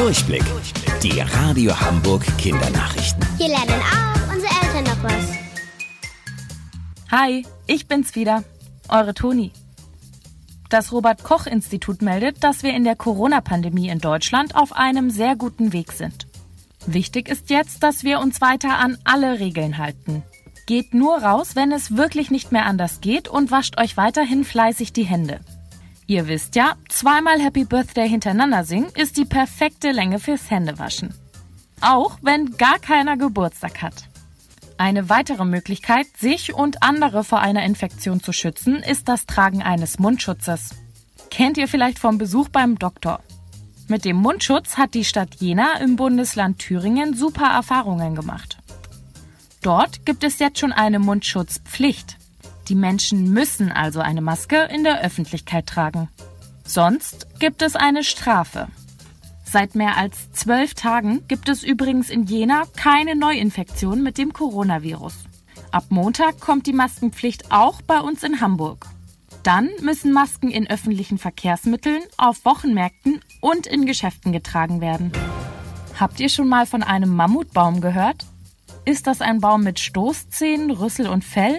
Durchblick. Die Radio Hamburg Kindernachrichten. Hier lernen auch unsere Eltern noch was. Hi, ich bin's wieder, eure Toni. Das Robert Koch Institut meldet, dass wir in der Corona-Pandemie in Deutschland auf einem sehr guten Weg sind. Wichtig ist jetzt, dass wir uns weiter an alle Regeln halten. Geht nur raus, wenn es wirklich nicht mehr anders geht und wascht euch weiterhin fleißig die Hände. Ihr wisst ja, zweimal Happy Birthday hintereinander singen ist die perfekte Länge fürs Händewaschen. Auch wenn gar keiner Geburtstag hat. Eine weitere Möglichkeit, sich und andere vor einer Infektion zu schützen, ist das Tragen eines Mundschutzes. Kennt ihr vielleicht vom Besuch beim Doktor? Mit dem Mundschutz hat die Stadt Jena im Bundesland Thüringen super Erfahrungen gemacht. Dort gibt es jetzt schon eine Mundschutzpflicht. Die Menschen müssen also eine Maske in der Öffentlichkeit tragen. Sonst gibt es eine Strafe. Seit mehr als zwölf Tagen gibt es übrigens in Jena keine Neuinfektion mit dem Coronavirus. Ab Montag kommt die Maskenpflicht auch bei uns in Hamburg. Dann müssen Masken in öffentlichen Verkehrsmitteln, auf Wochenmärkten und in Geschäften getragen werden. Habt ihr schon mal von einem Mammutbaum gehört? Ist das ein Baum mit Stoßzähnen, Rüssel und Fell?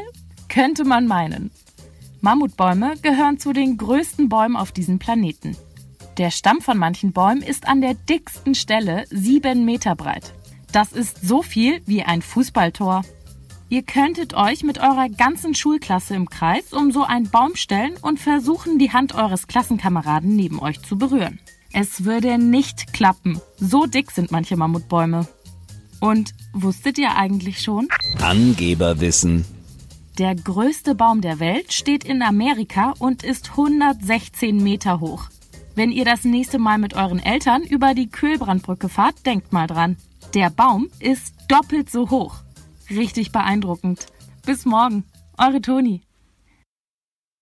Könnte man meinen. Mammutbäume gehören zu den größten Bäumen auf diesem Planeten. Der Stamm von manchen Bäumen ist an der dicksten Stelle sieben Meter breit. Das ist so viel wie ein Fußballtor. Ihr könntet euch mit eurer ganzen Schulklasse im Kreis um so einen Baum stellen und versuchen, die Hand eures Klassenkameraden neben euch zu berühren. Es würde nicht klappen. So dick sind manche Mammutbäume. Und wusstet ihr eigentlich schon? Angeberwissen. Der größte Baum der Welt steht in Amerika und ist 116 Meter hoch. Wenn ihr das nächste Mal mit euren Eltern über die Kühlbrandbrücke fahrt, denkt mal dran. Der Baum ist doppelt so hoch. Richtig beeindruckend. Bis morgen. Eure Toni.